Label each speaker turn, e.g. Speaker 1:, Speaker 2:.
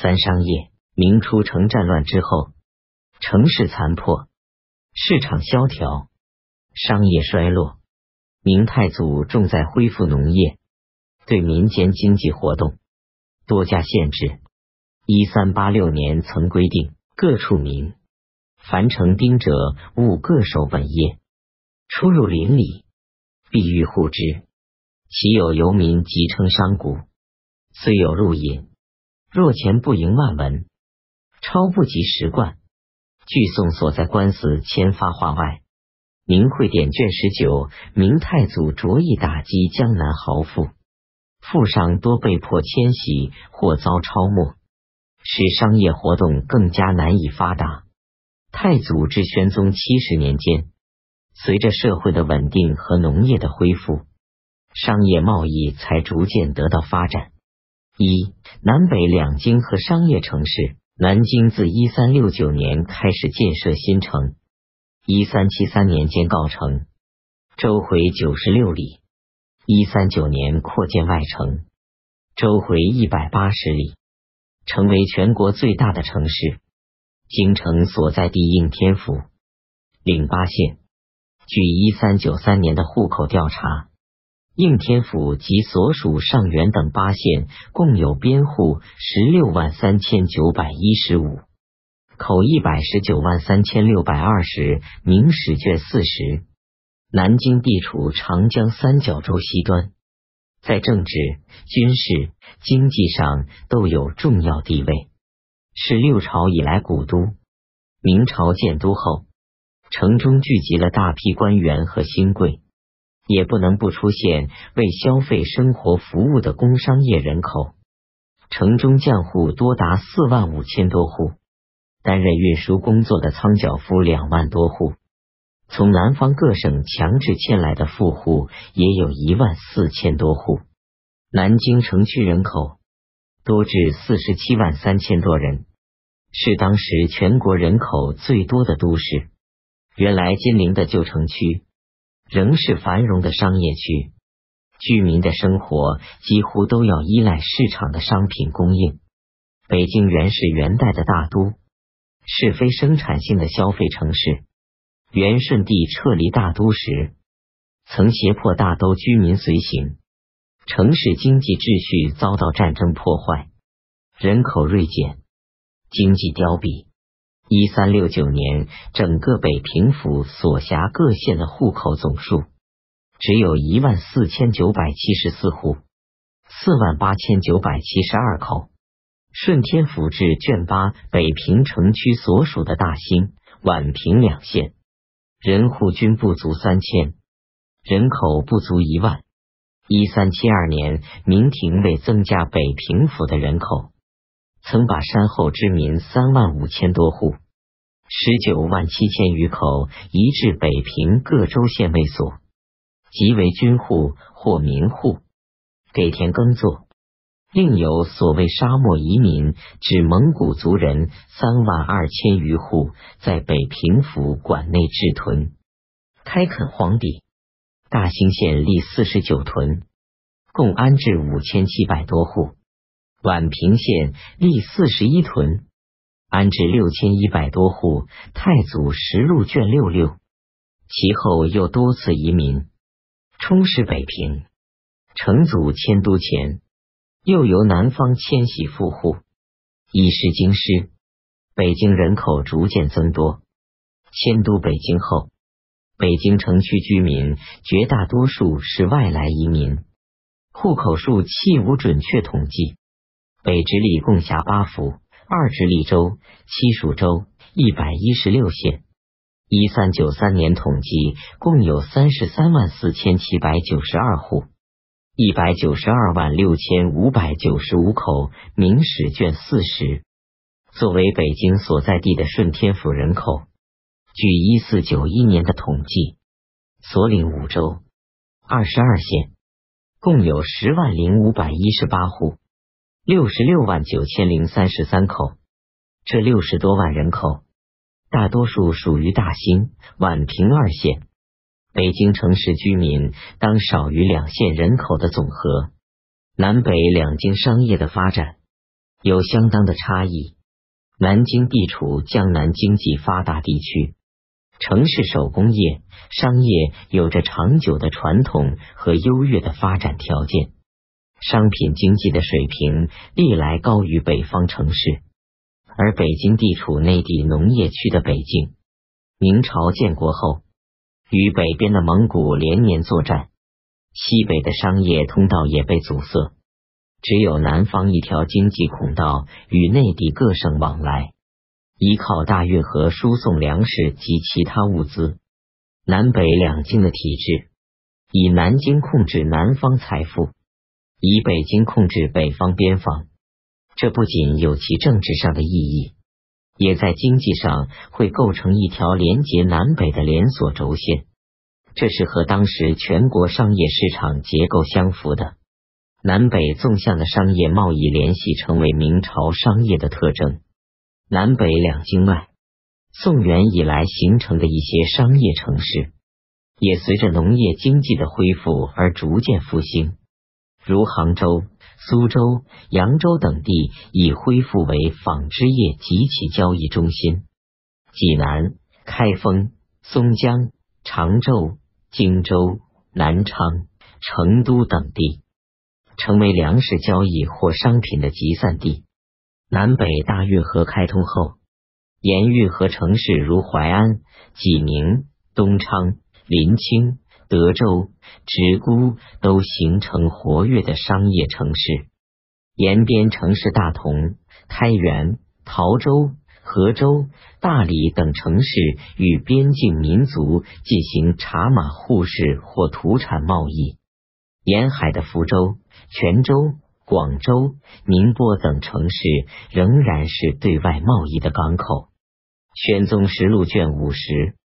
Speaker 1: 三商业。明初城战乱之后，城市残破，市场萧条，商业衰落。明太祖重在恢复农业，对民间经济活动多加限制。一三八六年曾规定，各处民凡成丁者，务各守本业，出入邻里，必欲护之。其有游民即称商贾，虽有入隐，若钱不盈万文。超不及十贯。据宋所在官司签发话外，《明会典》卷十九，明太祖着意打击江南豪富，富商多被迫迁徙或遭抄没，使商业活动更加难以发达。太祖至宣宗七十年间，随着社会的稳定和农业的恢复，商业贸易才逐渐得到发展。一南北两京和商业城市。南京自一三六九年开始建设新城，一三七三年间告成，周回九十六里；一三九年扩建外城，周回一百八十里，成为全国最大的城市。京城所在地应天府，领八县。据一三九三年的户口调查。应天府及所属上元等八县共有编户十六万三千九百一十五，口一百十九万三千六百二十。明史卷四十。南京地处长江三角洲西端，在政治、军事、经济上都有重要地位，是六朝以来古都。明朝建都后，城中聚集了大批官员和新贵。也不能不出现为消费生活服务的工商业人口，城中匠户多达四万五千多户，担任运输工作的仓脚夫两万多户，从南方各省强制迁来的富户也有一万四千多户。南京城区人口多至四十七万三千多人，是当时全国人口最多的都市。原来金陵的旧城区。仍是繁荣的商业区，居民的生活几乎都要依赖市场的商品供应。北京原是元代的大都，是非生产性的消费城市。元顺帝撤离大都时，曾胁迫大都居民随行，城市经济秩序遭到战争破坏，人口锐减，经济凋敝。一三六九年，整个北平府所辖各县的户口总数只有一万四千九百七十四户，四万八千九百七十二口。顺天府志卷八，北平城区所属的大兴、宛平两县人户均不足三千，人口不足一万。一三七二年，明廷为增加北平府的人口。曾把山后之民三万五千多户，十九万七千余口移至北平各州县卫所，即为军户或民户，给田耕作。另有所谓沙漠移民，指蒙古族人三万二千余户，在北平府管内置屯，开垦荒地。大兴县立四十九屯，共安置五千七百多户。宛平县立四十一屯，安置六千一百多户。太祖实录卷六六，其后又多次移民，充实北平。成祖迁都前，又由南方迁徙富户，以示京师。北京人口逐渐增多。迁都北京后，北京城区居民绝大多数是外来移民，户口数弃无准确统计。北直隶共辖八府、二直隶州、七属州，一百一十六县。一三九三年统计，共有三十三万四千七百九十二户，一百九十二万六千五百九十五口。明史卷四十。作为北京所在地的顺天府人口，据一四九一年的统计，所领五州、二十二县，共有十万零五百一十八户。六十六万九千零三十三口，这六十多万人口，大多数属于大兴、宛平二县。北京城市居民当少于两县人口的总和。南北两京商业的发展，有相当的差异。南京地处江南经济发达地区，城市手工业、商业有着长久的传统和优越的发展条件，商品经济的水平历来高于北方城市。而北京地处内地农业区的北境，明朝建国后，与北边的蒙古连年作战，西北的商业通道也被阻塞。只有南方一条经济孔道与内地各省往来，依靠大运河输送粮食及其他物资。南北两京的体制，以南京控制南方财富，以北京控制北方边防。这不仅有其政治上的意义，也在经济上会构成一条连接南北的连锁轴线。这是和当时全国商业市场结构相符的。南北纵向的商业贸易联系成为明朝商业的特征。南北两京外，宋元以来形成的一些商业城市，也随着农业经济的恢复而逐渐复兴。如杭州、苏州、扬州等地已恢复为纺织业及其交易中心。济南、开封、松江、常州、荆州、南昌、成都等地。成为粮食交易或商品的集散地。南北大运河开通后，沿运河城市如淮安、济宁、东昌、临清、德州、直沽都形成活跃的商业城市。沿边城市大同、开原、桃州、河州、大理等城市与边境民族进行茶马互市或土产贸易。沿海的福州。泉州、广州、宁波等城市仍然是对外贸易的港口。《宣宗实录》卷五十。